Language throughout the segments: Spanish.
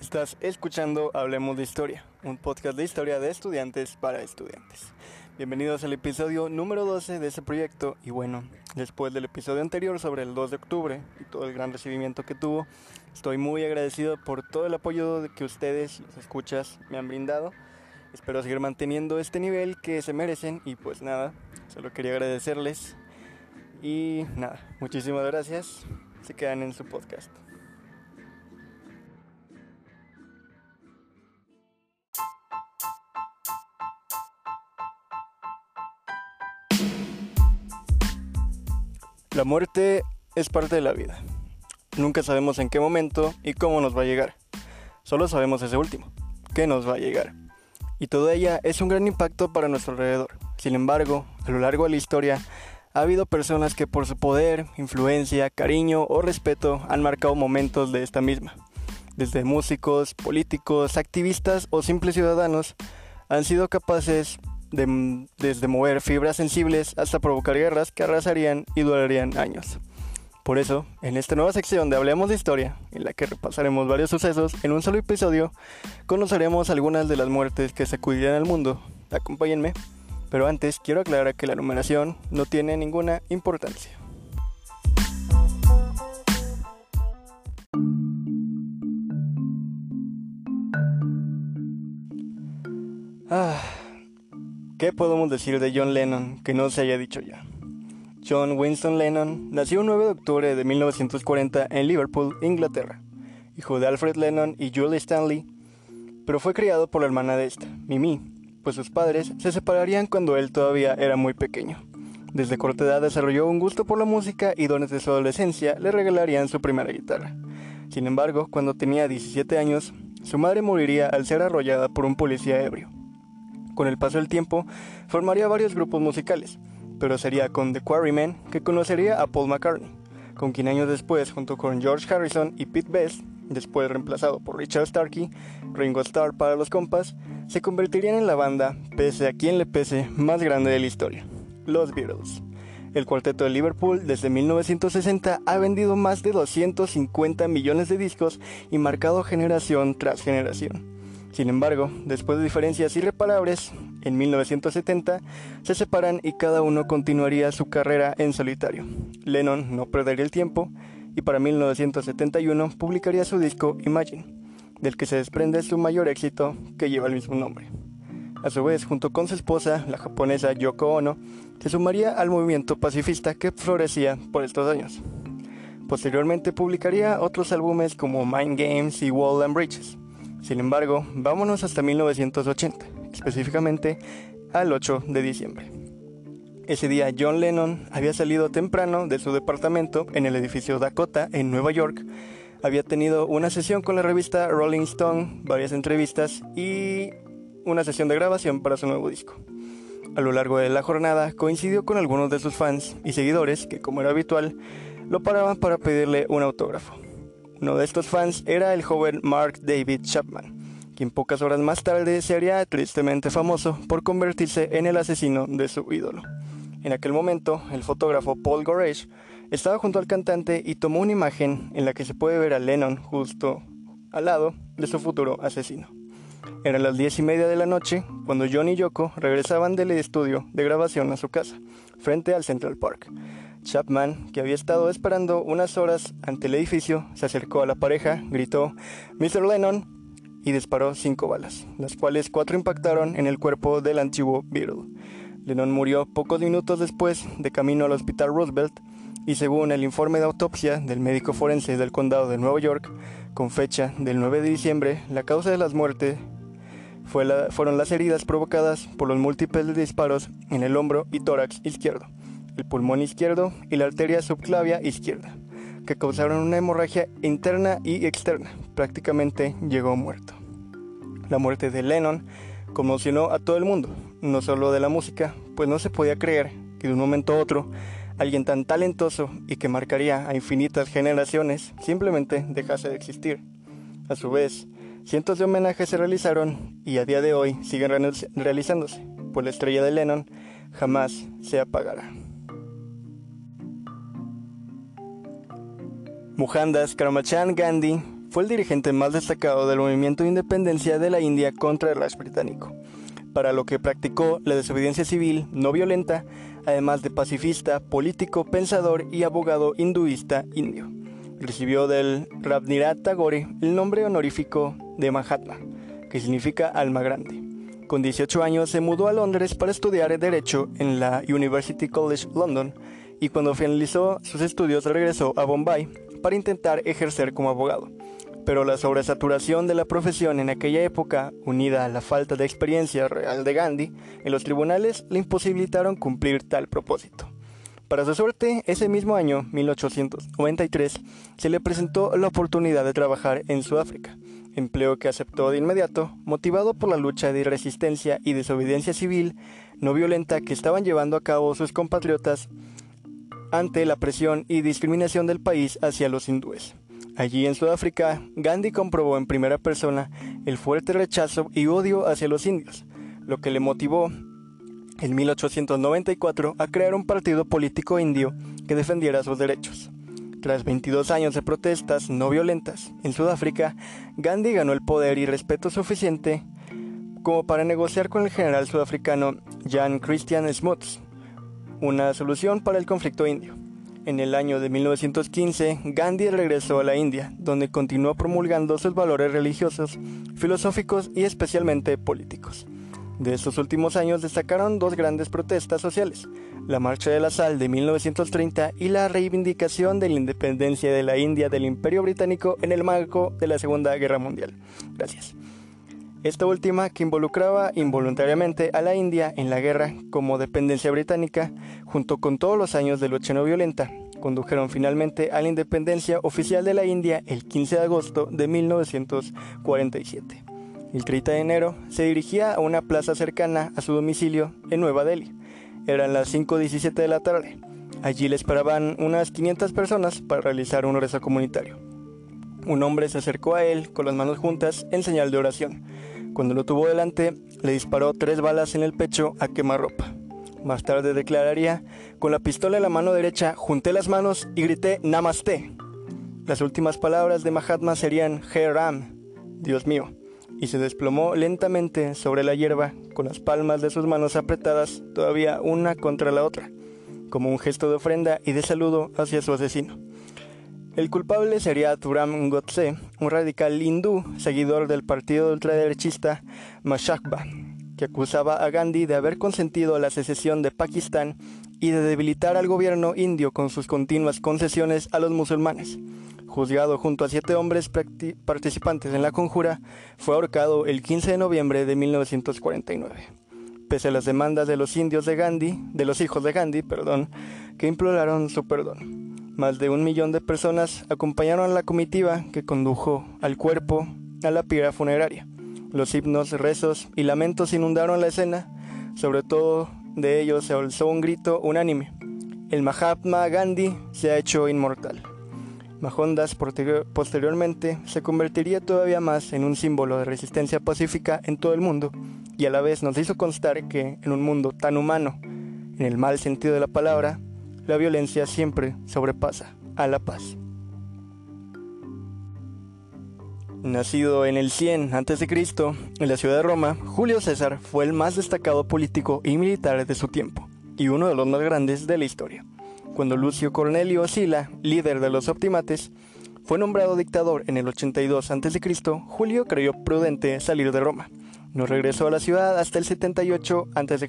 Estás escuchando Hablemos de Historia, un podcast de historia de estudiantes para estudiantes. Bienvenidos al episodio número 12 de este proyecto y bueno, después del episodio anterior sobre el 2 de octubre y todo el gran recibimiento que tuvo, estoy muy agradecido por todo el apoyo que ustedes, los escuchas, me han brindado. Espero seguir manteniendo este nivel que se merecen y pues nada, solo quería agradecerles y nada, muchísimas gracias. Se quedan en su podcast. La muerte es parte de la vida. Nunca sabemos en qué momento y cómo nos va a llegar. Solo sabemos ese último, que nos va a llegar. Y toda ella es un gran impacto para nuestro alrededor. Sin embargo, a lo largo de la historia, ha habido personas que por su poder, influencia, cariño o respeto han marcado momentos de esta misma. Desde músicos, políticos, activistas o simples ciudadanos han sido capaces de, desde mover fibras sensibles hasta provocar guerras que arrasarían y durarían años. Por eso, en esta nueva sección de Hablemos de Historia, en la que repasaremos varios sucesos en un solo episodio, conoceremos algunas de las muertes que sacudirían al mundo. Acompáñenme, pero antes quiero aclarar que la numeración no tiene ninguna importancia. ¿Qué podemos decir de John Lennon que no se haya dicho ya? John Winston Lennon nació el 9 de octubre de 1940 en Liverpool, Inglaterra, hijo de Alfred Lennon y Julie Stanley, pero fue criado por la hermana de esta, Mimi, pues sus padres se separarían cuando él todavía era muy pequeño. Desde corta edad desarrolló un gusto por la música y dones de su adolescencia le regalarían su primera guitarra. Sin embargo, cuando tenía 17 años, su madre moriría al ser arrollada por un policía ebrio. Con el paso del tiempo, formaría varios grupos musicales, pero sería con The Quarrymen que conocería a Paul McCartney, con quien años después, junto con George Harrison y Pete Best, después reemplazado por Richard Starkey, Ringo Starr para los compas, se convertirían en la banda, pese a quien le pese, más grande de la historia, los Beatles. El cuarteto de Liverpool desde 1960 ha vendido más de 250 millones de discos y marcado generación tras generación. Sin embargo, después de diferencias irreparables, en 1970 se separan y cada uno continuaría su carrera en solitario. Lennon no perdería el tiempo y para 1971 publicaría su disco Imagine, del que se desprende su mayor éxito que lleva el mismo nombre. A su vez, junto con su esposa, la japonesa Yoko Ono, se sumaría al movimiento pacifista que florecía por estos años. Posteriormente publicaría otros álbumes como Mind Games y Wall and Bridges. Sin embargo, vámonos hasta 1980, específicamente al 8 de diciembre. Ese día John Lennon había salido temprano de su departamento en el edificio Dakota en Nueva York. Había tenido una sesión con la revista Rolling Stone, varias entrevistas y una sesión de grabación para su nuevo disco. A lo largo de la jornada coincidió con algunos de sus fans y seguidores que, como era habitual, lo paraban para pedirle un autógrafo. Uno de estos fans era el joven Mark David Chapman, quien pocas horas más tarde sería tristemente famoso por convertirse en el asesino de su ídolo. En aquel momento, el fotógrafo Paul Goresh estaba junto al cantante y tomó una imagen en la que se puede ver a Lennon justo al lado de su futuro asesino. Eran las diez y media de la noche cuando John y Yoko regresaban del estudio de grabación a su casa, frente al Central Park. Chapman, que había estado esperando unas horas ante el edificio, se acercó a la pareja, gritó Mr. Lennon y disparó cinco balas, las cuales cuatro impactaron en el cuerpo del antiguo Beatle. Lennon murió pocos minutos después de camino al Hospital Roosevelt y según el informe de autopsia del médico forense del condado de Nueva York, con fecha del 9 de diciembre, la causa de las muertes fueron las heridas provocadas por los múltiples disparos en el hombro y tórax izquierdo el pulmón izquierdo y la arteria subclavia izquierda, que causaron una hemorragia interna y externa. Prácticamente llegó muerto. La muerte de Lennon conmocionó a todo el mundo, no solo de la música, pues no se podía creer que de un momento a otro alguien tan talentoso y que marcaría a infinitas generaciones simplemente dejase de existir. A su vez, cientos de homenajes se realizaron y a día de hoy siguen realizándose, pues la estrella de Lennon jamás se apagará. Mohandas Karamchand Gandhi fue el dirigente más destacado del movimiento de independencia de la India contra el Raj británico, para lo que practicó la desobediencia civil no violenta, además de pacifista, político, pensador y abogado hinduista indio. Recibió del Rabindranath Tagore el nombre honorífico de Mahatma, que significa alma grande. Con 18 años se mudó a Londres para estudiar Derecho en la University College London y cuando finalizó sus estudios regresó a Bombay para intentar ejercer como abogado. Pero la sobresaturación de la profesión en aquella época, unida a la falta de experiencia real de Gandhi en los tribunales, le imposibilitaron cumplir tal propósito. Para su suerte, ese mismo año, 1893, se le presentó la oportunidad de trabajar en Sudáfrica empleo que aceptó de inmediato, motivado por la lucha de resistencia y desobediencia civil no violenta que estaban llevando a cabo sus compatriotas ante la presión y discriminación del país hacia los hindúes. Allí en Sudáfrica, Gandhi comprobó en primera persona el fuerte rechazo y odio hacia los indios, lo que le motivó en 1894 a crear un partido político indio que defendiera sus derechos. Tras 22 años de protestas no violentas en Sudáfrica, Gandhi ganó el poder y respeto suficiente como para negociar con el general sudafricano Jan Christian Smuts una solución para el conflicto indio. En el año de 1915, Gandhi regresó a la India, donde continuó promulgando sus valores religiosos, filosóficos y especialmente políticos. De estos últimos años destacaron dos grandes protestas sociales, la Marcha de la Sal de 1930 y la reivindicación de la independencia de la India del Imperio Británico en el marco de la Segunda Guerra Mundial. Gracias. Esta última, que involucraba involuntariamente a la India en la guerra como dependencia británica, junto con todos los años de lucha no violenta, condujeron finalmente a la independencia oficial de la India el 15 de agosto de 1947. El 30 de enero se dirigía a una plaza cercana a su domicilio en Nueva Delhi. Eran las 5.17 de la tarde. Allí le esperaban unas 500 personas para realizar un rezo comunitario. Un hombre se acercó a él con las manos juntas en señal de oración. Cuando lo tuvo delante, le disparó tres balas en el pecho a quemarropa. Más tarde declararía, con la pistola en la mano derecha, junté las manos y grité Namaste. Las últimas palabras de Mahatma serían Ram, Dios mío y se desplomó lentamente sobre la hierba con las palmas de sus manos apretadas todavía una contra la otra, como un gesto de ofrenda y de saludo hacia su asesino. El culpable sería Turam Godse, un radical hindú seguidor del partido ultraderechista Mashakba, que acusaba a Gandhi de haber consentido la secesión de Pakistán y de debilitar al gobierno indio con sus continuas concesiones a los musulmanes juzgado junto a siete hombres participantes en la conjura, fue ahorcado el 15 de noviembre de 1949. Pese a las demandas de los indios de Gandhi, de los hijos de Gandhi, perdón, que imploraron su perdón. Más de un millón de personas acompañaron a la comitiva que condujo al cuerpo a la pira funeraria. Los himnos, rezos y lamentos inundaron la escena, sobre todo de ellos se alzó un grito unánime. El Mahatma Gandhi se ha hecho inmortal. Mahondas posteriormente se convertiría todavía más en un símbolo de resistencia pacífica en todo el mundo y a la vez nos hizo constar que en un mundo tan humano, en el mal sentido de la palabra, la violencia siempre sobrepasa a la paz. Nacido en el 100 a.C., en la ciudad de Roma, Julio César fue el más destacado político y militar de su tiempo, y uno de los más grandes de la historia. Cuando Lucio Cornelio Sila, líder de los optimates, fue nombrado dictador en el 82 a.C., Julio creyó prudente salir de Roma. No regresó a la ciudad hasta el 78 a.C.,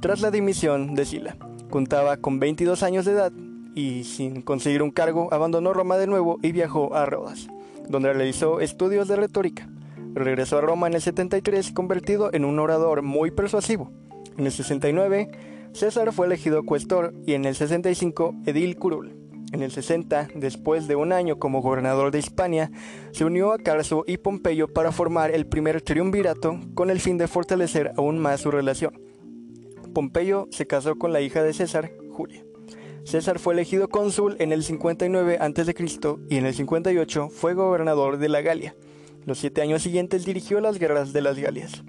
tras la dimisión de Sila. Contaba con 22 años de edad y, sin conseguir un cargo, abandonó Roma de nuevo y viajó a Rodas, donde realizó estudios de retórica. Regresó a Roma en el 73 convertido en un orador muy persuasivo. En el 69 César fue elegido cuestor y en el 65 edil curul. En el 60, después de un año como gobernador de Hispania, se unió a Carso y Pompeyo para formar el primer triunvirato con el fin de fortalecer aún más su relación. Pompeyo se casó con la hija de César, Julia. César fue elegido cónsul en el 59 a.C. y en el 58 fue gobernador de la Galia. Los siete años siguientes dirigió las guerras de las Galias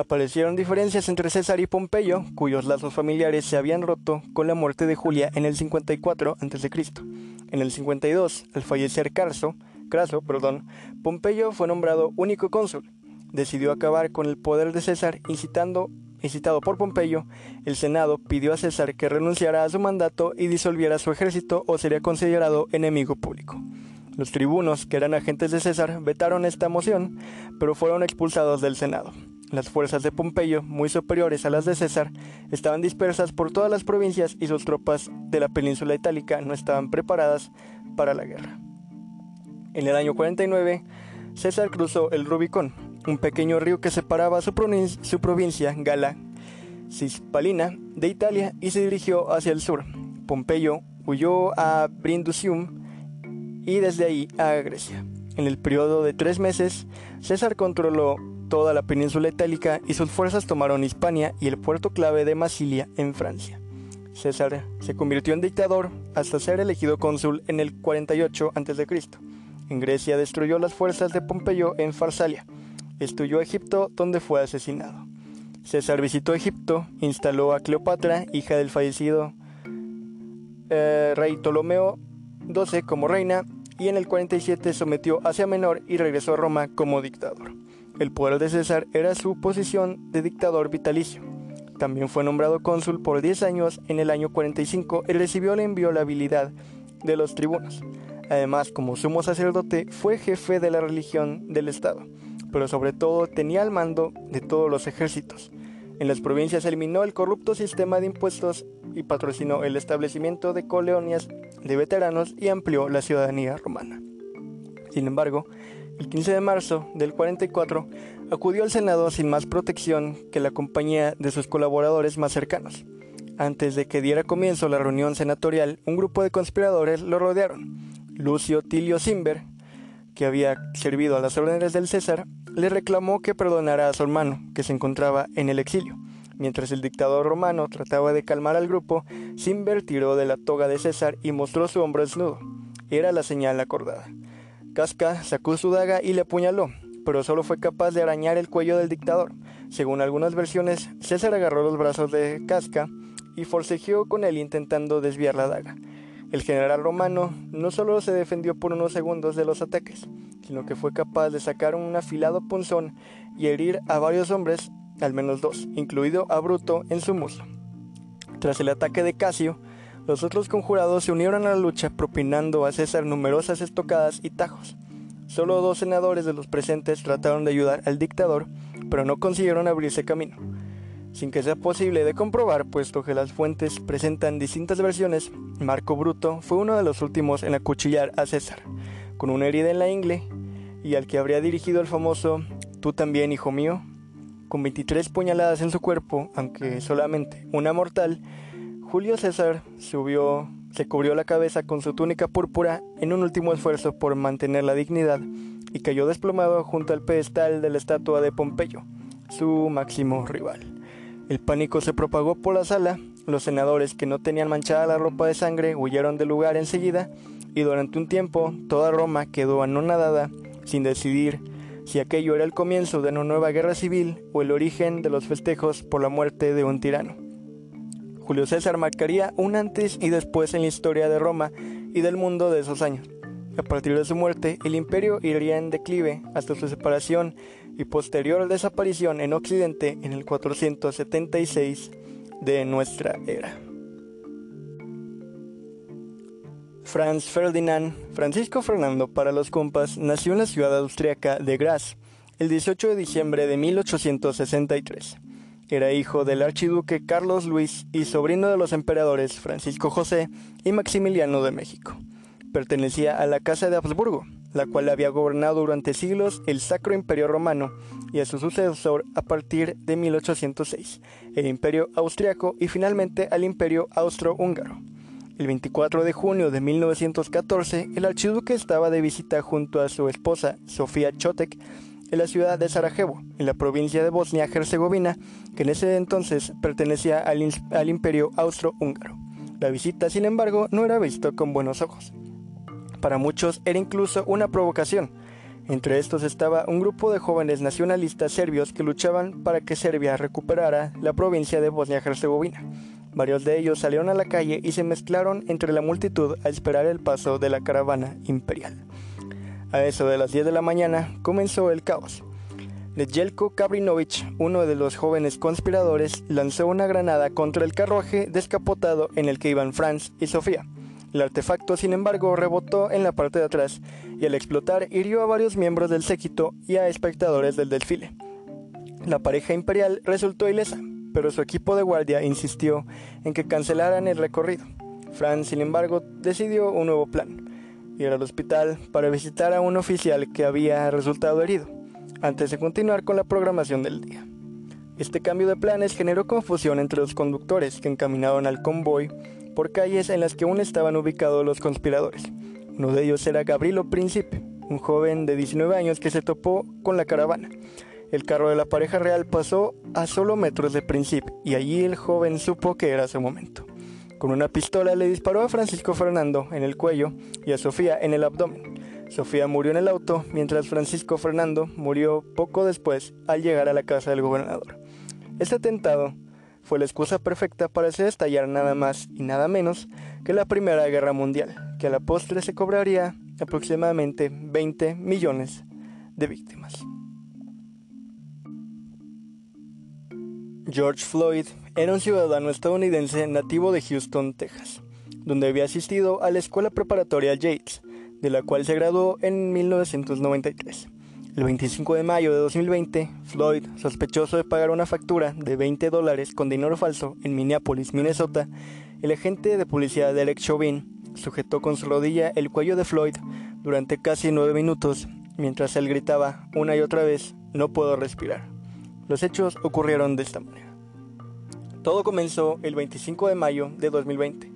aparecieron diferencias entre César y Pompeyo, cuyos lazos familiares se habían roto con la muerte de Julia en el 54 a.C. En el 52, al fallecer Carso, Craso, perdón, Pompeyo fue nombrado único cónsul. Decidió acabar con el poder de César, incitando, incitado por Pompeyo, el Senado pidió a César que renunciara a su mandato y disolviera su ejército o sería considerado enemigo público. Los tribunos, que eran agentes de César, vetaron esta moción, pero fueron expulsados del Senado. Las fuerzas de Pompeyo, muy superiores a las de César, estaban dispersas por todas las provincias y sus tropas de la península itálica no estaban preparadas para la guerra. En el año 49, César cruzó el Rubicón, un pequeño río que separaba su, provincia, Gala, Cispalina, de Italia y se dirigió hacia el sur. Pompeyo huyó a Brindisium y desde ahí a Grecia. En el periodo de tres meses, César controló toda la península itálica y sus fuerzas tomaron Hispania y el puerto clave de Masilia en Francia. César se convirtió en dictador hasta ser elegido cónsul en el 48 a.C. En Grecia destruyó las fuerzas de Pompeyo en Farsalia. Destruyó a Egipto donde fue asesinado. César visitó Egipto, instaló a Cleopatra, hija del fallecido eh, rey Ptolomeo XII como reina, y en el 47 sometió Asia Menor y regresó a Roma como dictador. El poder de César era su posición de dictador vitalicio. También fue nombrado cónsul por 10 años en el año 45 y recibió la inviolabilidad de los tribunos. Además, como sumo sacerdote, fue jefe de la religión del Estado, pero sobre todo tenía el mando de todos los ejércitos. En las provincias eliminó el corrupto sistema de impuestos y patrocinó el establecimiento de colonias de veteranos y amplió la ciudadanía romana. Sin embargo, el 15 de marzo del 44, acudió al Senado sin más protección que la compañía de sus colaboradores más cercanos. Antes de que diera comienzo la reunión senatorial, un grupo de conspiradores lo rodearon. Lucio Tilio Simber, que había servido a las órdenes del César, le reclamó que perdonara a su hermano, que se encontraba en el exilio. Mientras el dictador romano trataba de calmar al grupo, Simber tiró de la toga de César y mostró su hombro desnudo. Era la señal acordada. Casca sacó su daga y le apuñaló, pero solo fue capaz de arañar el cuello del dictador. Según algunas versiones, César agarró los brazos de Casca y forcejeó con él intentando desviar la daga. El general romano no solo se defendió por unos segundos de los ataques, sino que fue capaz de sacar un afilado punzón y herir a varios hombres, al menos dos, incluido a Bruto, en su muslo. Tras el ataque de Casio, los otros conjurados se unieron a la lucha propinando a César numerosas estocadas y tajos. Solo dos senadores de los presentes trataron de ayudar al dictador, pero no consiguieron abrirse camino. Sin que sea posible de comprobar, puesto que las fuentes presentan distintas versiones, Marco Bruto fue uno de los últimos en acuchillar a César, con una herida en la ingle, y al que habría dirigido el famoso Tú también, hijo mío, con 23 puñaladas en su cuerpo, aunque solamente una mortal, Julio César se cubrió la cabeza con su túnica púrpura en un último esfuerzo por mantener la dignidad y cayó desplomado junto al pedestal de la estatua de Pompeyo, su máximo rival. El pánico se propagó por la sala, los senadores que no tenían manchada la ropa de sangre huyeron del lugar enseguida y durante un tiempo toda Roma quedó anonadada sin decidir si aquello era el comienzo de una nueva guerra civil o el origen de los festejos por la muerte de un tirano. Julio César marcaría un antes y después en la historia de Roma y del mundo de esos años. A partir de su muerte, el imperio iría en declive hasta su separación y posterior desaparición en Occidente en el 476 de nuestra era. Franz Ferdinand, Francisco Fernando para los compas, nació en la ciudad austriaca de Graz el 18 de diciembre de 1863. Era hijo del archiduque Carlos Luis y sobrino de los emperadores Francisco José y Maximiliano de México. Pertenecía a la Casa de Habsburgo, la cual había gobernado durante siglos el Sacro Imperio Romano y a su sucesor a partir de 1806, el Imperio Austriaco y finalmente al Imperio Austrohúngaro. El 24 de junio de 1914, el archiduque estaba de visita junto a su esposa, Sofía Chotek, en la ciudad de Sarajevo, en la provincia de Bosnia-Herzegovina, que en ese entonces pertenecía al, imperio austro-húngaro. La visita, sin embargo, no era vista con buenos ojos. Para muchos era incluso una provocación. Entre estos estaba un grupo de jóvenes nacionalistas serbios que luchaban para que Serbia recuperara la provincia de Bosnia-Herzegovina. Varios de ellos salieron a la calle y se mezclaron entre la multitud a esperar el paso de la caravana imperial. A eso de las 10 de la mañana comenzó el caos. Nedjelko Kabrinovich, uno de los jóvenes conspiradores, lanzó una granada contra el carruaje descapotado en el que iban Franz y Sofía. El artefacto, sin embargo, rebotó en la parte de atrás y al explotar hirió a varios miembros del séquito y a espectadores del desfile. La pareja imperial resultó ilesa, pero su equipo de guardia insistió en que cancelaran el recorrido. Franz, sin embargo, decidió un nuevo plan, ir al hospital para visitar a un oficial que había resultado herido, antes de continuar con la programación del día. Este cambio de planes generó confusión entre los conductores que encaminaban al convoy por calles en las que aún estaban ubicados los conspiradores. Uno de ellos era Gabrielo Príncipe, un joven de 19 años que se topó con la caravana. El carro de la pareja real pasó a solo metros de Príncipe y allí el joven supo que era su momento. Con una pistola le disparó a Francisco Fernando en el cuello y a Sofía en el abdomen. Sofía murió en el auto, mientras Francisco Fernando murió poco después al llegar a la casa del gobernador. Este atentado fue la excusa perfecta para hacer estallar nada más y nada menos que la Primera Guerra Mundial, que a la postre se cobraría aproximadamente 20 millones de víctimas. George Floyd era un ciudadano estadounidense nativo de Houston, Texas, donde había asistido a la escuela preparatoria Yates, de la cual se graduó en 1993. El 25 de mayo de 2020, Floyd, sospechoso de pagar una factura de 20 dólares con dinero falso en Minneapolis, Minnesota, el agente de policía Derek Chauvin sujetó con su rodilla el cuello de Floyd durante casi nueve minutos mientras él gritaba una y otra vez, no puedo respirar. Los hechos ocurrieron de esta manera. Todo comenzó el 25 de mayo de 2020,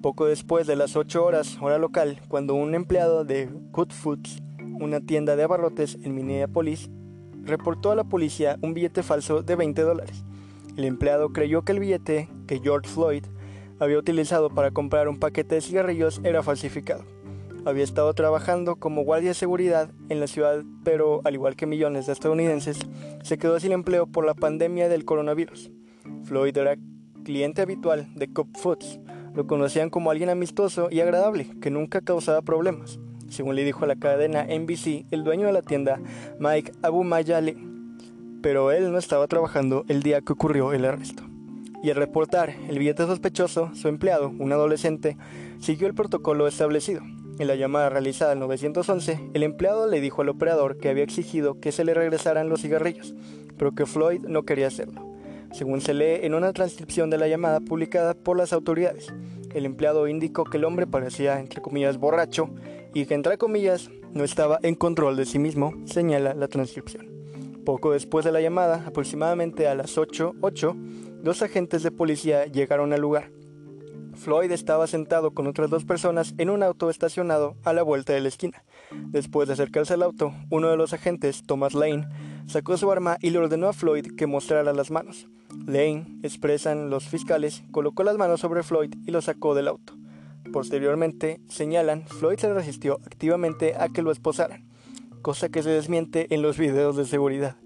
poco después de las 8 horas hora local, cuando un empleado de Good Foods, una tienda de abarrotes en Minneapolis, reportó a la policía un billete falso de 20 dólares. El empleado creyó que el billete que George Floyd había utilizado para comprar un paquete de cigarrillos era falsificado. Había estado trabajando como guardia de seguridad en la ciudad, pero al igual que millones de estadounidenses, se quedó sin empleo por la pandemia del coronavirus. Floyd era cliente habitual de Cup Foods. Lo conocían como alguien amistoso y agradable, que nunca causaba problemas, según le dijo a la cadena NBC el dueño de la tienda, Mike Abumayale. Pero él no estaba trabajando el día que ocurrió el arresto. Y al reportar el billete sospechoso, su empleado, un adolescente, siguió el protocolo establecido en la llamada realizada al 911, el empleado le dijo al operador que había exigido que se le regresaran los cigarrillos, pero que Floyd no quería hacerlo. Según se lee en una transcripción de la llamada publicada por las autoridades, el empleado indicó que el hombre parecía, entre comillas, borracho y que, entre comillas, no estaba en control de sí mismo, señala la transcripción. Poco después de la llamada, aproximadamente a las 8.08, dos agentes de policía llegaron al lugar Floyd estaba sentado con otras dos personas en un auto estacionado a la vuelta de la esquina. Después de acercarse al auto, uno de los agentes, Thomas Lane, sacó su arma y le ordenó a Floyd que mostrara las manos. Lane, expresan los fiscales, colocó las manos sobre Floyd y lo sacó del auto. Posteriormente, señalan, Floyd se resistió activamente a que lo esposaran, cosa que se desmiente en los videos de seguridad.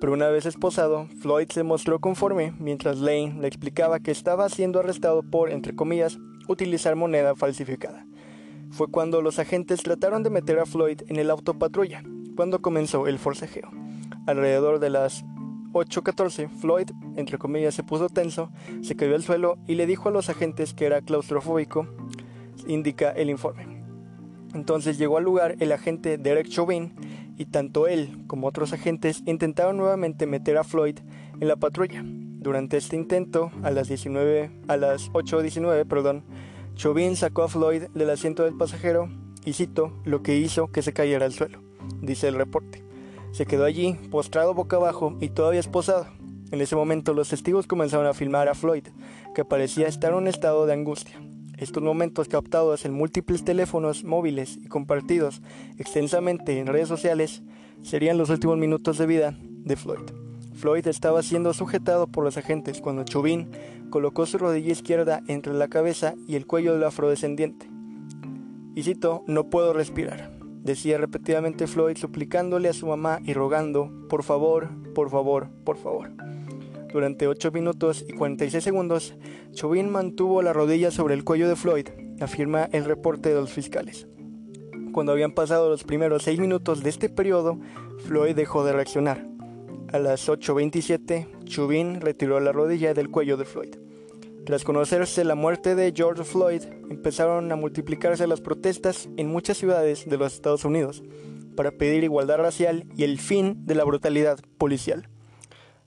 Pero una vez esposado, Floyd se mostró conforme mientras Lane le explicaba que estaba siendo arrestado por, entre comillas, utilizar moneda falsificada. Fue cuando los agentes trataron de meter a Floyd en el auto patrulla, cuando comenzó el forcejeo. Alrededor de las 8.14, Floyd, entre comillas, se puso tenso, se cayó al suelo y le dijo a los agentes que era claustrofóbico, indica el informe. Entonces llegó al lugar el agente Derek Chauvin y tanto él como otros agentes intentaron nuevamente meter a Floyd en la patrulla. Durante este intento, a las 19, a las 8:19, perdón, Chauvin sacó a Floyd del asiento del pasajero y cito lo que hizo que se cayera al suelo, dice el reporte. Se quedó allí, postrado boca abajo y todavía esposado. En ese momento los testigos comenzaron a filmar a Floyd, que parecía estar en un estado de angustia. Estos momentos captados en múltiples teléfonos móviles y compartidos extensamente en redes sociales serían los últimos minutos de vida de Floyd. Floyd estaba siendo sujetado por los agentes cuando Chauvin colocó su rodilla izquierda entre la cabeza y el cuello del afrodescendiente. Y cito, no puedo respirar, decía repetidamente Floyd suplicándole a su mamá y rogando, por favor, por favor, por favor. Durante 8 minutos y 46 segundos, Chauvin mantuvo la rodilla sobre el cuello de Floyd, afirma el reporte de los fiscales. cuando habían pasado los primeros seis minutos de este periodo, Floyd dejó de reaccionar. A las 8.27, Chubin retiró la rodilla del cuello de Floyd. Tras conocerse la muerte de George Floyd, empezaron a multiplicarse las protestas en muchas ciudades de los Estados Unidos para pedir igualdad racial y el fin de la brutalidad policial.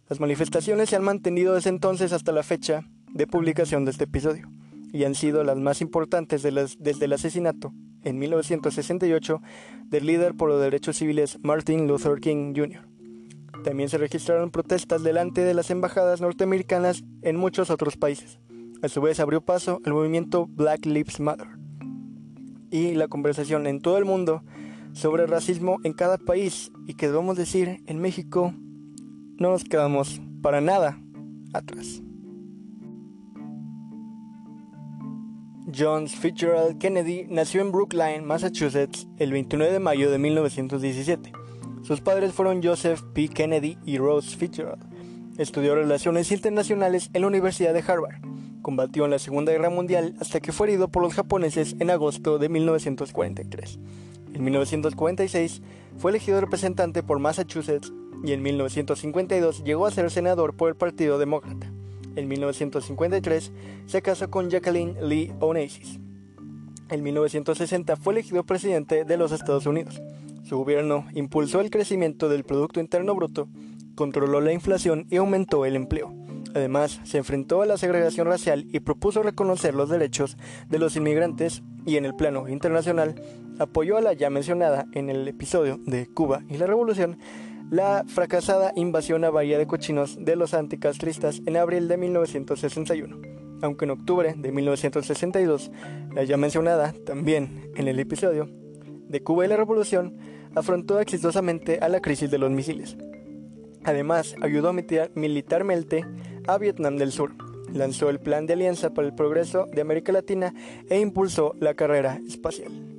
Las manifestaciones se han mantenido desde entonces hasta la fecha de publicación de este episodio y han sido las más importantes desde el asesinato en 1968 del líder por los derechos civiles Martin Luther King Jr. También se registraron protestas delante de las embajadas norteamericanas en muchos otros países. A su vez abrió paso al movimiento Black Lives Matter y la conversación en todo el mundo sobre racismo en cada país y que debemos decir en México no nos quedamos para nada atrás. John Fitzgerald Kennedy nació en Brookline, Massachusetts, el 29 de mayo de 1917. Sus padres fueron Joseph P. Kennedy y Rose Fitzgerald. Estudió Relaciones Internacionales en la Universidad de Harvard. Combatió en la Segunda Guerra Mundial hasta que fue herido por los japoneses en agosto de 1943. En 1946 fue elegido representante por Massachusetts y en 1952 llegó a ser senador por el Partido Demócrata. En 1953 se casó con Jacqueline Lee Onassis. En 1960 fue elegido presidente de los Estados Unidos. Su gobierno impulsó el crecimiento del Producto Interno Bruto, controló la inflación y aumentó el empleo. Además, se enfrentó a la segregación racial y propuso reconocer los derechos de los inmigrantes y en el plano internacional apoyó a la ya mencionada en el episodio de Cuba y la Revolución la fracasada invasión a Bahía de Cochinos de los anticastristas en abril de 1961, aunque en octubre de 1962, la ya mencionada también en el episodio de Cuba y la Revolución, afrontó exitosamente a la crisis de los misiles. Además, ayudó militarmente a Vietnam del Sur, lanzó el Plan de Alianza para el Progreso de América Latina e impulsó la carrera espacial.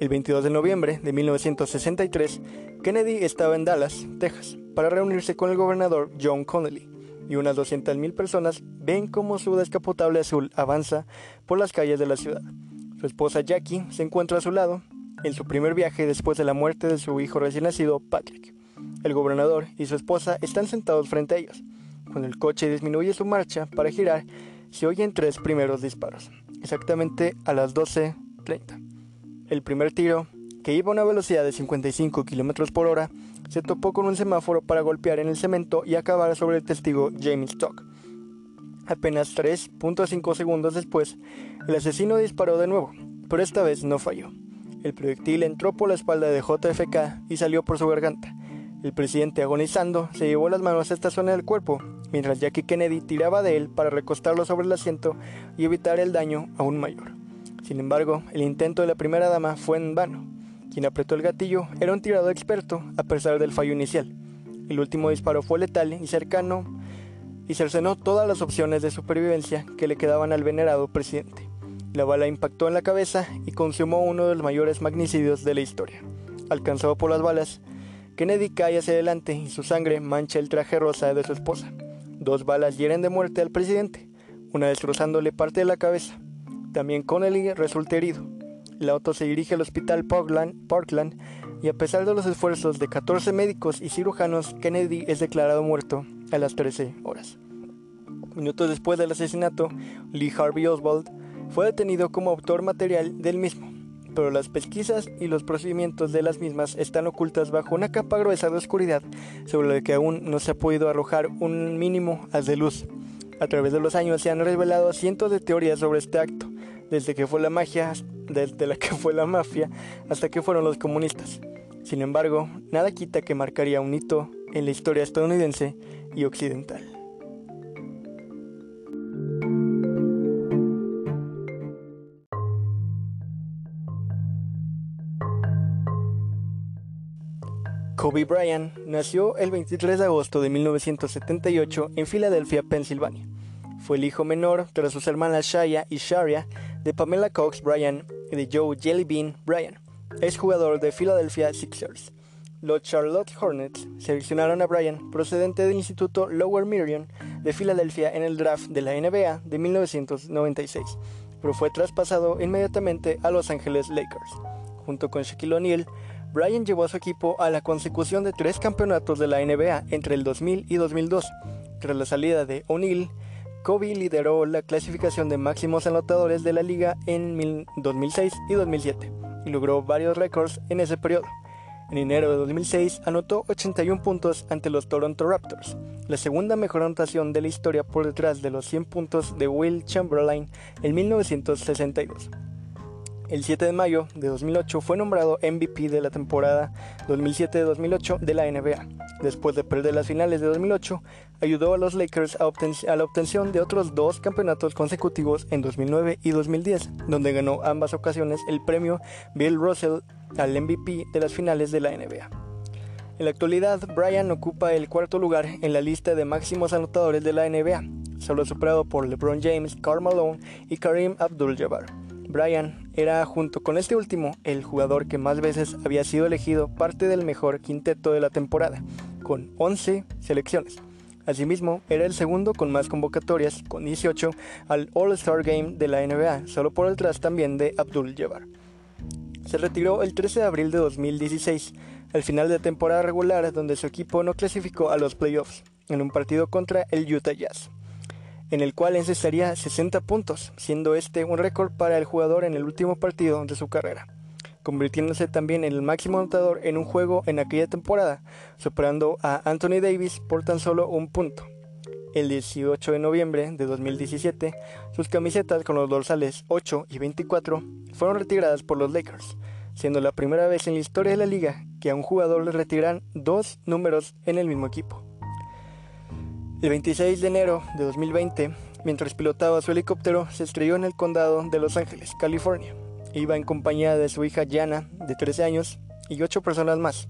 El 22 de noviembre de 1963, Kennedy estaba en Dallas, Texas, para reunirse con el gobernador John Connolly, y unas 200.000 personas ven cómo su descapotable azul avanza por las calles de la ciudad. Su esposa Jackie se encuentra a su lado en su primer viaje después de la muerte de su hijo recién nacido, Patrick. El gobernador y su esposa están sentados frente a ellos. Cuando el coche disminuye su marcha para girar, se oyen tres primeros disparos, exactamente a las 12.30. El primer tiro, que iba a una velocidad de 55 km por hora, se topó con un semáforo para golpear en el cemento y acabar sobre el testigo James Stock. Apenas 3.5 segundos después, el asesino disparó de nuevo, pero esta vez no falló. El proyectil entró por la espalda de JFK y salió por su garganta. El presidente, agonizando, se llevó las manos a esta zona del cuerpo, mientras Jackie Kennedy tiraba de él para recostarlo sobre el asiento y evitar el daño aún mayor. Sin embargo, el intento de la primera dama fue en vano. Quien apretó el gatillo era un tirador experto, a pesar del fallo inicial. El último disparo fue letal y cercano y cercenó todas las opciones de supervivencia que le quedaban al venerado presidente. La bala impactó en la cabeza y consumó uno de los mayores magnicidios de la historia. Alcanzado por las balas, Kennedy cae hacia adelante y su sangre mancha el traje rosa de su esposa. Dos balas hieren de muerte al presidente, una destrozándole parte de la cabeza. También Connelly resulta herido. El auto se dirige al hospital Parkland, y a pesar de los esfuerzos de 14 médicos y cirujanos, Kennedy es declarado muerto a las 13 horas. Minutos después del asesinato, Lee Harvey Oswald fue detenido como autor material del mismo, pero las pesquisas y los procedimientos de las mismas están ocultas bajo una capa gruesa de oscuridad sobre la que aún no se ha podido arrojar un mínimo haz de luz. A través de los años se han revelado cientos de teorías sobre este acto, desde que fue la magia, desde la que fue la mafia, hasta que fueron los comunistas. Sin embargo, nada quita que marcaría un hito en la historia estadounidense y occidental. Kobe Bryant nació el 23 de agosto de 1978 en Filadelfia, Pensilvania. Fue el hijo menor tras sus hermanas Shaya y Sharia de Pamela Cox Bryant y de Joe Jellybean Bryant. Es jugador de Philadelphia Sixers. Los Charlotte Hornets seleccionaron a Bryant procedente del Instituto Lower Merion de Filadelfia en el draft de la NBA de 1996, pero fue traspasado inmediatamente a Los Angeles Lakers. junto con Shaquille O'Neal, Bryant llevó a su equipo a la consecución de tres campeonatos de la NBA entre el 2000 y 2002. Tras la salida de O'Neal, Kobe lideró la clasificación de máximos anotadores de la liga en 2006 y 2007 y logró varios récords en ese periodo. En enero de 2006 anotó 81 puntos ante los Toronto Raptors, la segunda mejor anotación de la historia por detrás de los 100 puntos de Will Chamberlain en 1962. El 7 de mayo de 2008 fue nombrado MVP de la temporada 2007-2008 de la NBA. Después de perder las finales de 2008, ayudó a los Lakers a, la obtención de otros dos campeonatos consecutivos en 2009 y 2010, donde ganó ambas ocasiones el premio Bill Russell al MVP de las finales de la NBA. En la actualidad, Bryan ocupa el cuarto lugar en la lista de máximos anotadores de la NBA, solo superado por LeBron James, Karl Malone y Kareem Abdul-Jabbar. Brian era, junto con este último, el jugador que más veces había sido elegido parte del mejor quinteto de la temporada, con 11 selecciones. Asimismo, era el segundo con más convocatorias, con 18, al All-Star Game de la NBA, solo por detrás también de Abdul Jabbar. Se retiró el 13 de abril de 2016, al final de temporada regular donde su equipo no clasificó a los playoffs, en un partido contra el Utah Jazz en el cual encesaría 60 puntos, siendo este un récord para el jugador en el último partido de su carrera, convirtiéndose también en el máximo anotador en un juego en aquella temporada, superando a Anthony Davis por tan solo un punto. El 18 de noviembre de 2017, sus camisetas con los dorsales 8 y 24 fueron retiradas por los Lakers, siendo la primera vez en la historia de la liga que a un jugador le retiran dos números en el mismo equipo. El 26 de enero de 2020, mientras pilotaba su helicóptero, se estrelló en el condado de Los Ángeles, California. Iba en compañía de su hija Jana, de 13 años, y ocho personas más.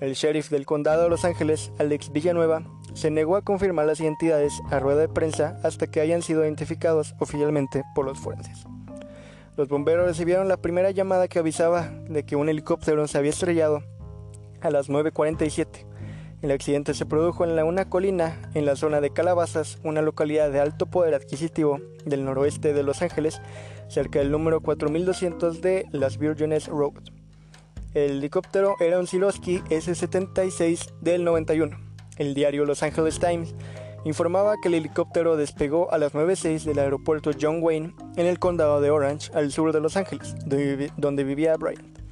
El sheriff del condado de Los Ángeles, Alex Villanueva, se negó a confirmar las identidades a rueda de prensa hasta que hayan sido identificados oficialmente por los forenses. Los bomberos recibieron la primera llamada que avisaba de que un helicóptero se había estrellado a las 9.47 el accidente se produjo en la una colina en la zona de Calabazas, una localidad de alto poder adquisitivo del noroeste de Los Ángeles, cerca del número 4200 de Las Virgenes Road. El helicóptero era un Siloski S-76 del 91. El diario Los Angeles Times informaba que el helicóptero despegó a las 9.06 del aeropuerto John Wayne en el condado de Orange, al sur de Los Ángeles, donde vivía Brian.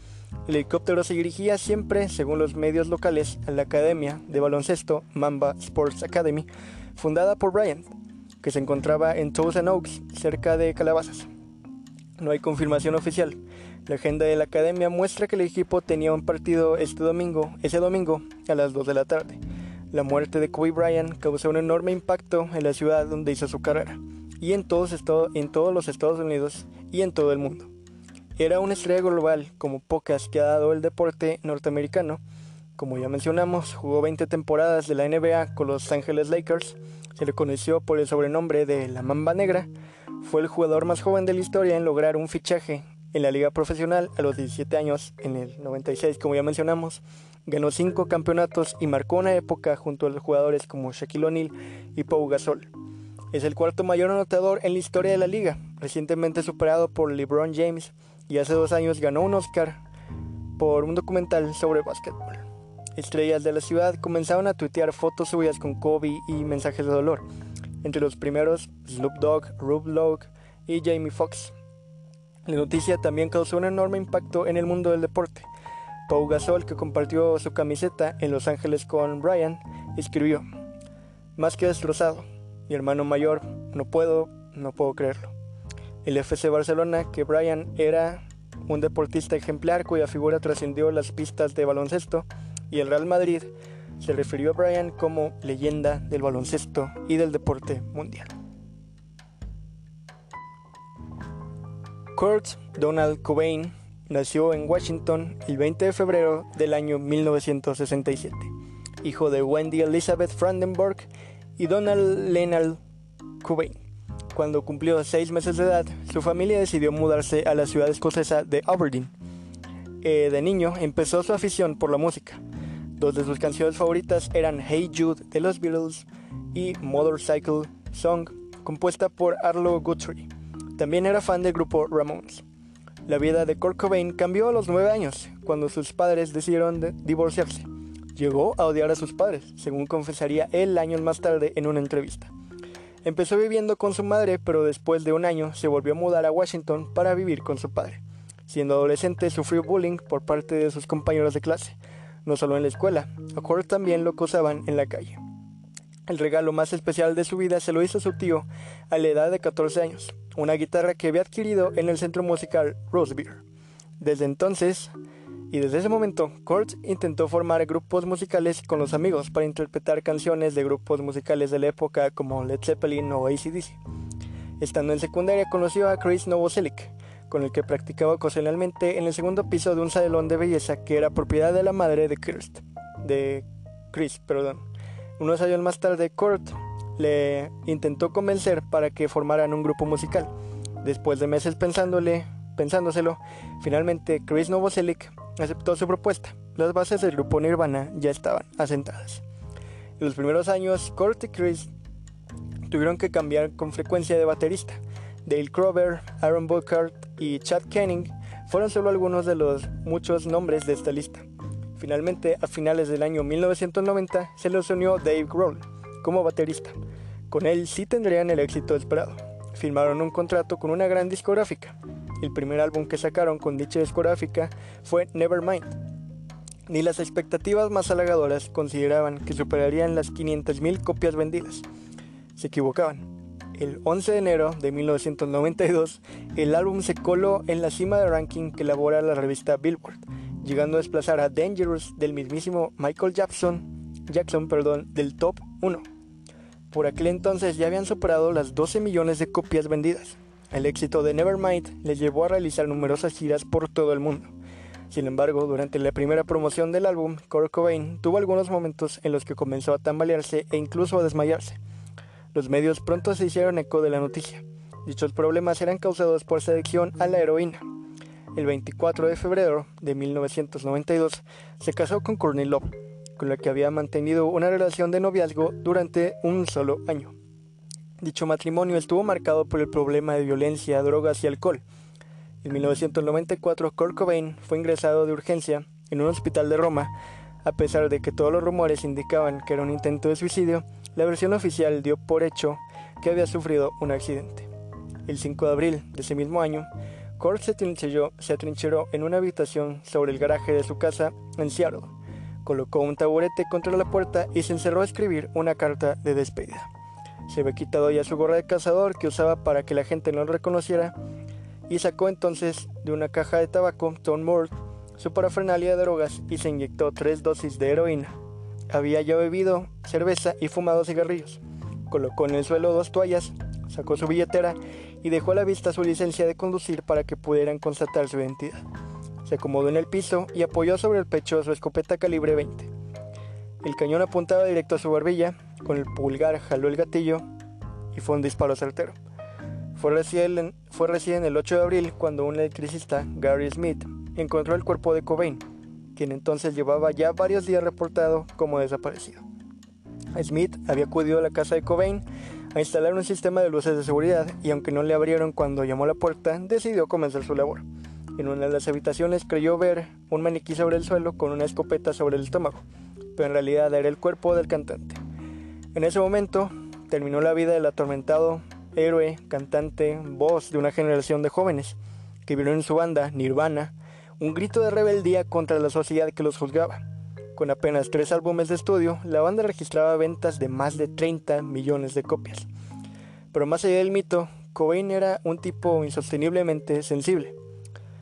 El helicóptero se dirigía siempre, según los medios locales, a la academia de baloncesto Mamba Sports Academy, fundada por Bryant, que se encontraba en Thousand Oaks, cerca de Calabazas. No hay confirmación oficial. La agenda de la academia muestra que el equipo tenía un partido este domingo, ese domingo, a las 2 de la tarde. La muerte de Kobe Bryant causó un enorme impacto en la ciudad donde hizo su carrera, y en todos, en todos los Estados Unidos y en todo el mundo. Era una estrella global como pocas que ha dado el deporte norteamericano. Como ya mencionamos, jugó 20 temporadas de la NBA con los Angeles Lakers. Se le conoció por el sobrenombre de la Mamba Negra. Fue el jugador más joven de la historia en lograr un fichaje en la liga profesional a los 17 años, en el 96, como ya mencionamos. Ganó 5 campeonatos y marcó una época junto a los jugadores como Shaquille O'Neal y Pau Gasol. Es el cuarto mayor anotador en la historia de la liga, recientemente superado por LeBron James y hace dos años ganó un Oscar por un documental sobre básquetbol. Estrellas de la ciudad comenzaron a tuitear fotos suyas con Kobe y mensajes de dolor. Entre los primeros, Snoop Dogg, Rube Lowe y Jamie Foxx. La noticia también causó un enorme impacto en el mundo del deporte. Pau Gasol, que compartió su camiseta en Los Ángeles con Brian, escribió: Más que destrozado, mi hermano mayor, no puedo, no puedo creerlo. El FC Barcelona, que Brian era un deportista ejemplar cuya figura trascendió las pistas de baloncesto, y el Real Madrid se refirió a Brian como leyenda del baloncesto y del deporte mundial. Kurt Donald Cobain nació en Washington el 20 de febrero del año 1967, hijo de Wendy Elizabeth Brandenburg y Donald Leonard Cobain. Cuando cumplió seis meses de edad, su familia decidió mudarse a la ciudad escocesa de Aberdeen. Eh, de niño empezó su afición por la música. Dos de sus canciones favoritas eran Hey Jude de los Beatles y Motorcycle Song, compuesta por Arlo Guthrie. También era fan del grupo Ramones. La vida de Kurt Cobain cambió a los nueve años, cuando sus padres decidieron divorciarse. Llegó a odiar a sus padres, según confesaría él años más tarde en una entrevista. Empezó viviendo con su madre, pero después de un año se volvió a mudar a Washington para vivir con su padre. Siendo adolescente sufrió bullying por parte de sus compañeros de clase, no solo en la escuela, a también lo acosaban en la calle. El regalo más especial de su vida se lo hizo su tío a la edad de 14 años, una guitarra que había adquirido en el centro musical Rosebeer. Desde entonces, y desde ese momento, Kurt intentó formar grupos musicales con los amigos para interpretar canciones de grupos musicales de la época como Led Zeppelin o ACDC. Estando en secundaria conoció a Chris Novoselic, con el que practicaba ocasionalmente en el segundo piso de un salón de belleza que era propiedad de la madre de Chris. De Chris, perdón. Unos años más tarde, Kurt le intentó convencer para que formaran un grupo musical. Después de meses pensándole, pensándoselo, finalmente Chris Novoselic aceptó su propuesta. Las bases del grupo Nirvana ya estaban asentadas. En los primeros años, Kurt y Chris tuvieron que cambiar con frecuencia de baterista. Dale Crover, Aaron Burkhardt y Chad Kenning fueron solo algunos de los muchos nombres de esta lista. Finalmente, a finales del año 1990, se les unió Dave Grohl como baterista. Con él sí tendrían el éxito esperado. Firmaron un contrato con una gran discográfica. El primer álbum que sacaron con dicha discográfica fue Nevermind. Ni las expectativas más halagadoras consideraban que superarían las 500.000 copias vendidas. Se equivocaban. El 11 de enero de 1992, el álbum se coló en la cima de ranking que elabora la revista Billboard llegando a desplazar a Dangerous del mismísimo Michael Jackson, Jackson perdón, del top 1. Por aquel entonces ya habían superado las 12 millones de copias vendidas. El éxito de Nevermind les llevó a realizar numerosas giras por todo el mundo. Sin embargo, durante la primera promoción del álbum, Kurt Cobain tuvo algunos momentos en los que comenzó a tambalearse e incluso a desmayarse. Los medios pronto se hicieron eco de la noticia. Dichos problemas eran causados por adicción a la heroína, el 24 de febrero de 1992, se casó con Courtney Love, con la que había mantenido una relación de noviazgo durante un solo año. Dicho matrimonio estuvo marcado por el problema de violencia, drogas y alcohol. En 1994, Kurt Cobain fue ingresado de urgencia en un hospital de Roma. A pesar de que todos los rumores indicaban que era un intento de suicidio, la versión oficial dio por hecho que había sufrido un accidente. El 5 de abril de ese mismo año, Kurt se atrincheró, en una habitación sobre el garaje de su casa en Seattle. Colocó un taburete contra la puerta y se encerró a escribir una carta de despedida. Se había quitado ya su gorra de cazador que usaba para que la gente no lo reconociera y sacó entonces de una caja de tabaco Tom Moore su parafernalia de drogas y se inyectó tres dosis de heroína. Había ya bebido cerveza y fumado cigarrillos. Colocó en el suelo dos toallas, sacó su billetera y dejó a la vista su licencia de conducir para que pudieran constatar su identidad. Se acomodó en el piso y apoyó sobre el pecho su escopeta calibre 20. El cañón apuntaba directo a su barbilla, con el pulgar jaló el gatillo y fue un disparo certero. Fue recién, el 8 de abril cuando un electricista, Gary Smith, encontró el cuerpo de Cobain, quien entonces llevaba ya varios días reportado como desaparecido. Smith había acudido a la casa de Cobain a instalar un sistema de luces de seguridad y aunque no le abrieron cuando llamó a la puerta, decidió comenzar su labor. En una de las habitaciones creyó ver un maniquí sobre el suelo con una escopeta sobre el estómago, pero en realidad era el cuerpo del cantante. En ese momento terminó la vida del atormentado héroe, cantante, voz de una generación de jóvenes que vieron en su banda, Nirvana, un grito de rebeldía contra la sociedad que los juzgaba. Con apenas tres álbumes de estudio, la banda registraba ventas de más de 30 millones de copias. Pero más allá del mito, Cobain era un tipo insosteniblemente sensible.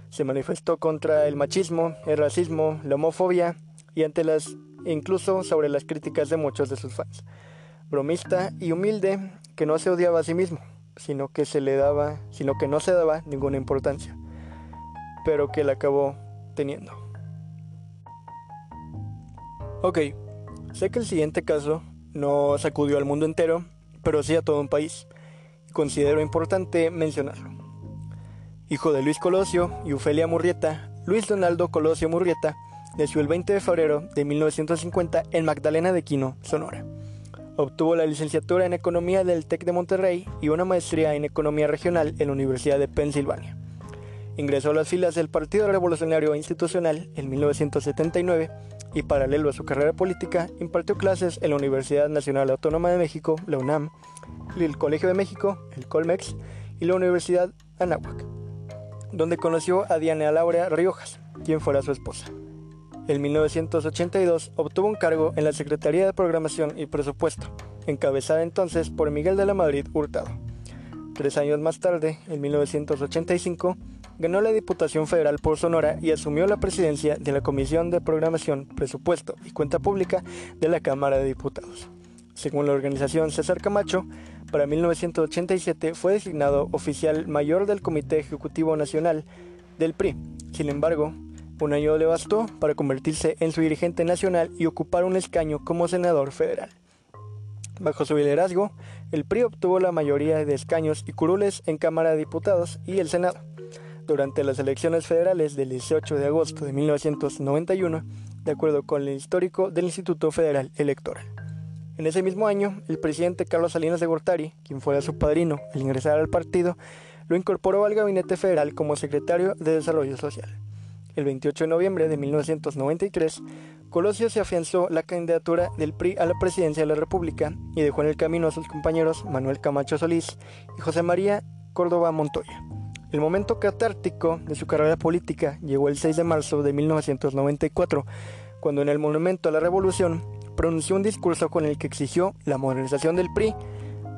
Se manifestó contra el machismo, el racismo, la homofobia y ante las incluso sobre las críticas de muchos de sus fans. Bromista y humilde que no se odiaba a sí mismo, sino que se le daba, sino que no se daba ninguna importancia, pero que la acabó teniendo. Ok, sé que el siguiente caso no sacudió al mundo entero, pero sí a todo un país. Considero importante mencionarlo. Hijo de Luis Colosio y Ofelia Murrieta, Luis Donaldo Colosio Murrieta nació el 20 de febrero de 1950 en Magdalena de Quino, Sonora. Obtuvo la licenciatura en Economía del TEC de Monterrey y una maestría en Economía Regional en la Universidad de Pensilvania. Ingresó a las filas del Partido Revolucionario Institucional en 1979 y paralelo a su carrera política impartió clases en la Universidad Nacional Autónoma de México, la UNAM, el Colegio de México, el Colmex y la Universidad Anáhuac, donde conoció a Diana Laura Riojas, quien fuera su esposa. En 1982 obtuvo un cargo en la Secretaría de Programación y Presupuesto, encabezada entonces por Miguel de la Madrid Hurtado. Tres años más tarde, en 1985, ganó la Diputación Federal por Sonora y asumió la presidencia de la Comisión de Programación, Presupuesto y Cuenta Pública de la Cámara de Diputados. Según la organización César Camacho, para 1987 fue designado oficial mayor del Comité Ejecutivo Nacional del PRI. Sin embargo, un año le bastó para convertirse en su dirigente nacional y ocupar un escaño como senador federal. Bajo su liderazgo, el PRI obtuvo la mayoría de escaños y curules en Cámara de Diputados y el Senado durante las elecciones federales del 18 de agosto de 1991, de acuerdo con el histórico del Instituto Federal Electoral. En ese mismo año, el presidente Carlos Salinas de Gortari, quien fuera su padrino al ingresar al partido, lo incorporó al gabinete federal como secretario de Desarrollo Social. El 28 de noviembre de 1993, Colosio se afianzó la candidatura del PRI a la presidencia de la República y dejó en el camino a sus compañeros Manuel Camacho Solís y José María Córdoba Montoya. El momento catártico de su carrera política llegó el 6 de marzo de 1994, cuando en el Monumento a la Revolución pronunció un discurso con el que exigió la modernización del PRI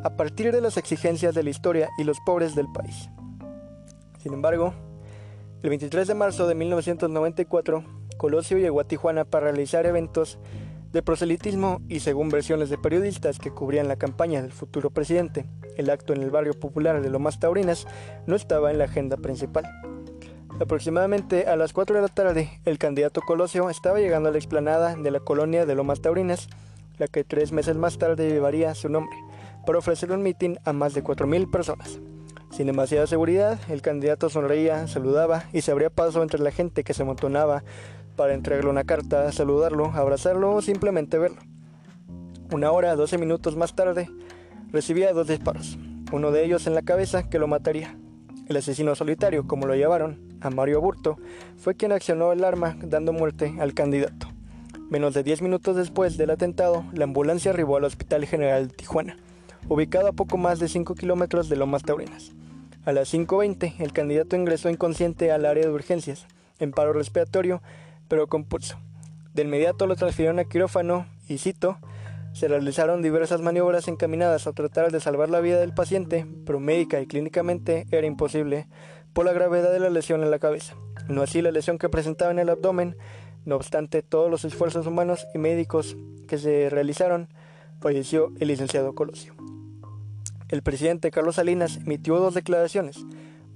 a partir de las exigencias de la historia y los pobres del país. Sin embargo, el 23 de marzo de 1994, Colosio llegó a Tijuana para realizar eventos de proselitismo y según versiones de periodistas que cubrían la campaña del futuro presidente, el acto en el barrio popular de Lomas Taurinas no estaba en la agenda principal. Aproximadamente a las 4 de la tarde, el candidato Colosio estaba llegando a la explanada de la colonia de Lomas Taurinas, la que tres meses más tarde llevaría su nombre, para ofrecer un mitin a más de 4.000 personas. Sin demasiada seguridad, el candidato sonreía, saludaba y se abría paso entre la gente que se amontonaba para entregarle una carta, saludarlo, abrazarlo o simplemente verlo. Una hora, 12 minutos más tarde, recibía dos disparos, uno de ellos en la cabeza que lo mataría. El asesino solitario, como lo llamaron, a Mario Burto, fue quien accionó el arma dando muerte al candidato. Menos de 10 minutos después del atentado, la ambulancia arribó al Hospital General de Tijuana, ubicado a poco más de 5 kilómetros de Lomas Taurinas. A las 5.20, el candidato ingresó inconsciente al área de urgencias, en paro respiratorio pero con pulso. De inmediato lo transfirieron a quirófano y cito, se realizaron diversas maniobras encaminadas a tratar de salvar la vida del paciente, pero médica y clínicamente era imposible por la gravedad de la lesión en la cabeza, no así la lesión que presentaba en el abdomen. No obstante todos los esfuerzos humanos y médicos que se realizaron, falleció el licenciado Colosio. El presidente Carlos Salinas emitió dos declaraciones,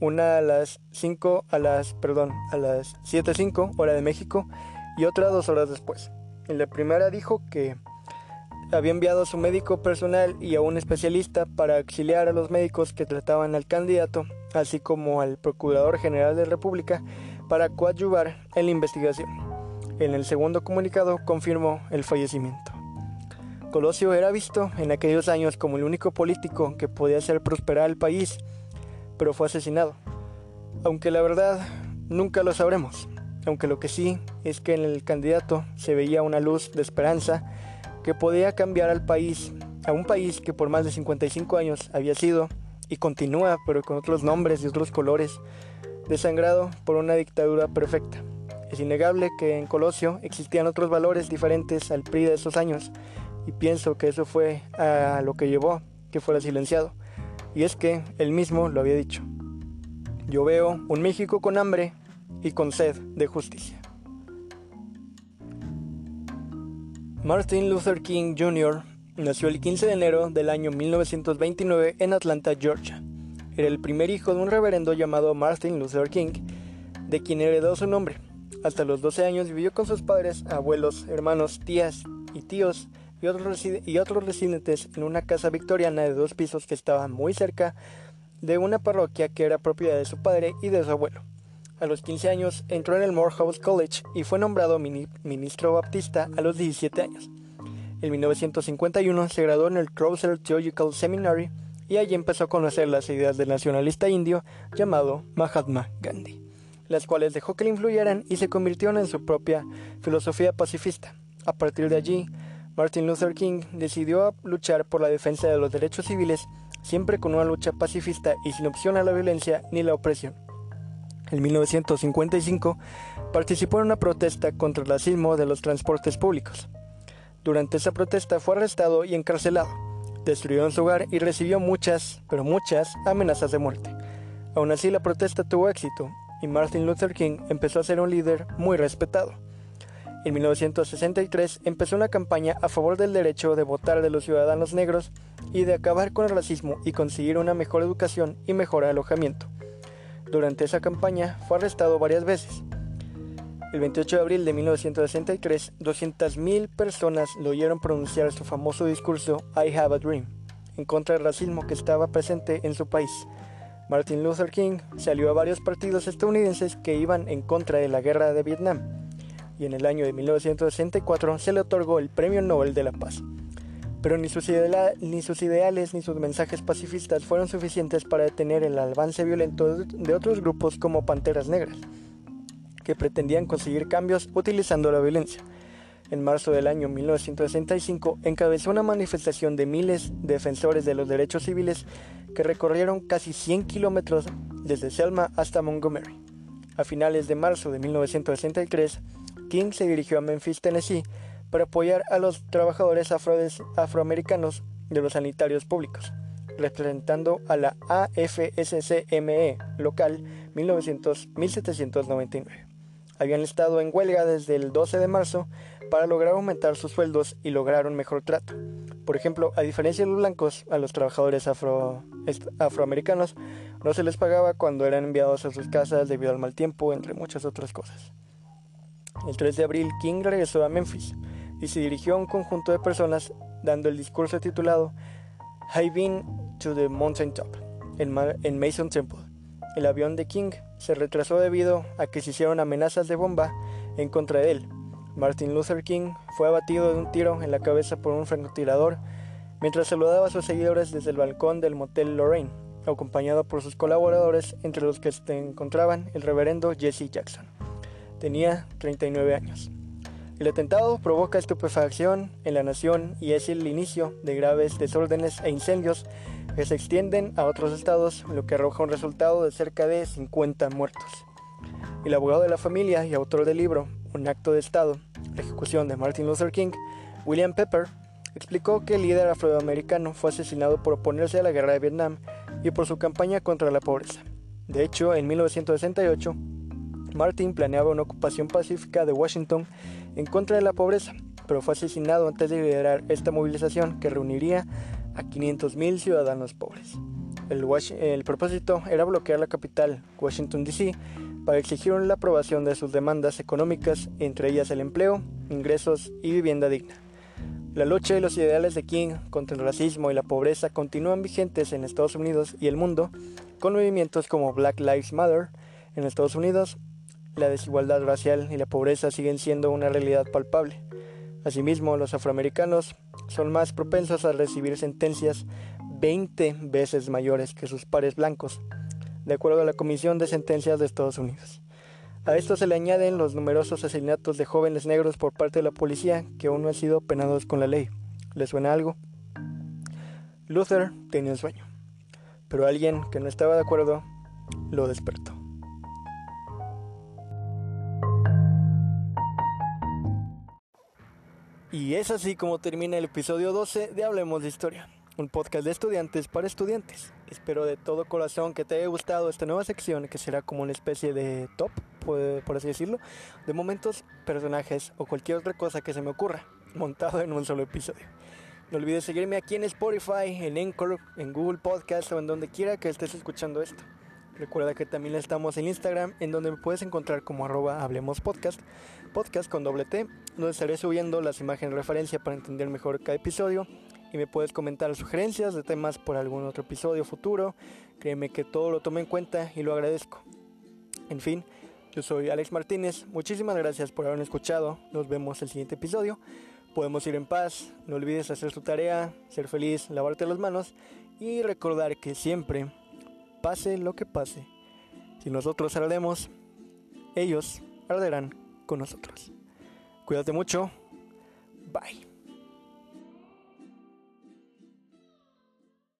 una a las 5 a las, perdón, a las 7.05 hora de México y otra dos horas después. En la primera dijo que había enviado a su médico personal y a un especialista para auxiliar a los médicos que trataban al candidato, así como al Procurador General de la República para coadyuvar en la investigación. En el segundo comunicado confirmó el fallecimiento. Colosio era visto en aquellos años como el único político que podía hacer prosperar al país pero fue asesinado. Aunque la verdad nunca lo sabremos, aunque lo que sí es que en el candidato se veía una luz de esperanza que podía cambiar al país, a un país que por más de 55 años había sido y continúa, pero con otros nombres y otros colores, desangrado por una dictadura perfecta. Es innegable que en Colosio existían otros valores diferentes al PRI de esos años, y pienso que eso fue a lo que llevó que fuera silenciado. Y es que él mismo lo había dicho. Yo veo un México con hambre y con sed de justicia. Martin Luther King Jr. nació el 15 de enero del año 1929 en Atlanta, Georgia. Era el primer hijo de un reverendo llamado Martin Luther King, de quien heredó su nombre. Hasta los 12 años vivió con sus padres, abuelos, hermanos, tías y tíos y otros, y otros residentes en una casa victoriana de dos pisos que estaba muy cerca de una parroquia que era propiedad de su padre y de su abuelo. A los 15 años entró en el Morehouse College y fue nombrado ministro baptista a los 17 años. En 1951 se graduó en el Crowther Theological Seminary y allí empezó a conocer las ideas del nacionalista indio llamado Mahatma Gandhi. las cuales dejó que le influyeran y se convirtieron en su propia filosofía pacifista. A partir de allí, Martin Luther King decidió luchar por la defensa de los derechos civiles, siempre con una lucha pacifista y sin opción a la violencia ni la opresión. En 1955 participó en una protesta contra el racismo de los transportes públicos. Durante esa protesta fue arrestado y encarcelado, destruyó en su hogar y recibió muchas, pero muchas, amenazas de muerte. Aún así la protesta tuvo éxito y Martin Luther King empezó a ser un líder muy respetado. En 1963 empezó una campaña a favor del derecho de votar de los ciudadanos negros y de acabar con el racismo y conseguir una mejor educación y mejor alojamiento. Durante esa campaña fue arrestado varias veces. El 28 de abril de 1963, 200.000 personas lo oyeron pronunciar su famoso discurso I Have a Dream en contra del racismo que estaba presente en su país. Martin Luther King salió a varios partidos estadounidenses que iban en contra de la guerra de Vietnam y en el año de 1964 se le otorgó el Premio Nobel de la Paz. Pero ni sus, ni sus ideales ni sus mensajes pacifistas fueron suficientes para detener el avance violento de otros grupos como Panteras Negras, que pretendían conseguir cambios utilizando la violencia. En marzo del año 1965 encabezó una manifestación de miles de defensores de los derechos civiles que recorrieron casi 100 kilómetros desde Selma hasta Montgomery. A finales de marzo de 1963, King se dirigió a Memphis, Tennessee, para apoyar a los trabajadores afroamericanos de los sanitarios públicos, representando a la AFSCME local 1900, 1799. Habían estado en huelga desde el 12 de marzo para lograr aumentar sus sueldos y lograr un mejor trato. Por ejemplo, a diferencia de los blancos, a los trabajadores afro, afroamericanos no se les pagaba cuando eran enviados a sus casas debido al mal tiempo, entre muchas otras cosas. El 3 de abril, King regresó a Memphis y se dirigió a un conjunto de personas dando el discurso titulado I've been to the mountain top en Mason Temple. El avión de King se retrasó debido a que se hicieron amenazas de bomba en contra de él, Martin Luther King fue abatido de un tiro en la cabeza por un francotirador mientras saludaba a sus seguidores desde el balcón del motel Lorraine, acompañado por sus colaboradores, entre los que se encontraban el reverendo Jesse Jackson. Tenía 39 años. El atentado provoca estupefacción en la nación y es el inicio de graves desórdenes e incendios que se extienden a otros estados, lo que arroja un resultado de cerca de 50 muertos. El abogado de la familia y autor del libro Un acto de Estado la ejecución de Martin Luther King, William Pepper explicó que el líder afroamericano fue asesinado por oponerse a la guerra de Vietnam y por su campaña contra la pobreza. De hecho, en 1968, Martin planeaba una ocupación pacífica de Washington en contra de la pobreza, pero fue asesinado antes de liderar esta movilización que reuniría a 500.000 ciudadanos pobres. El, propósito era bloquear la capital, Washington, D.C., para exigir la aprobación de sus demandas económicas, entre ellas el empleo, ingresos y vivienda digna. La lucha y los ideales de King contra el racismo y la pobreza continúan vigentes en Estados Unidos y el mundo, con movimientos como Black Lives Matter en Estados Unidos. La desigualdad racial y la pobreza siguen siendo una realidad palpable. Asimismo, los afroamericanos son más propensos a recibir sentencias 20 veces mayores que sus pares blancos de acuerdo a la Comisión de Sentencias de Estados Unidos. A esto se le añaden los numerosos asesinatos de jóvenes negros por parte de la policía que aún no han sido penados con la ley. ¿Le suena algo? Luther tenía un sueño, pero alguien que no estaba de acuerdo lo despertó. Y es así como termina el episodio 12 de Hablemos de Historia un podcast de estudiantes para estudiantes. Espero de todo corazón que te haya gustado esta nueva sección que será como una especie de top, por así decirlo, de momentos, personajes o cualquier otra cosa que se me ocurra, montado en un solo episodio. No olvides seguirme aquí en Spotify, en Anchor, en Google Podcast o en donde quiera que estés escuchando esto. Recuerda que también estamos en Instagram, en donde me puedes encontrar como arroba Hablemos Podcast, podcast con doble T, donde estaré subiendo las imágenes de referencia para entender mejor cada episodio y me puedes comentar sugerencias de temas por algún otro episodio futuro. Créeme que todo lo tomo en cuenta y lo agradezco. En fin, yo soy Alex Martínez. Muchísimas gracias por haberme escuchado. Nos vemos el siguiente episodio. Podemos ir en paz. No olvides hacer tu tarea, ser feliz, lavarte las manos y recordar que siempre, pase lo que pase, si nosotros haremos, ellos arderán con nosotros. Cuídate mucho. Bye.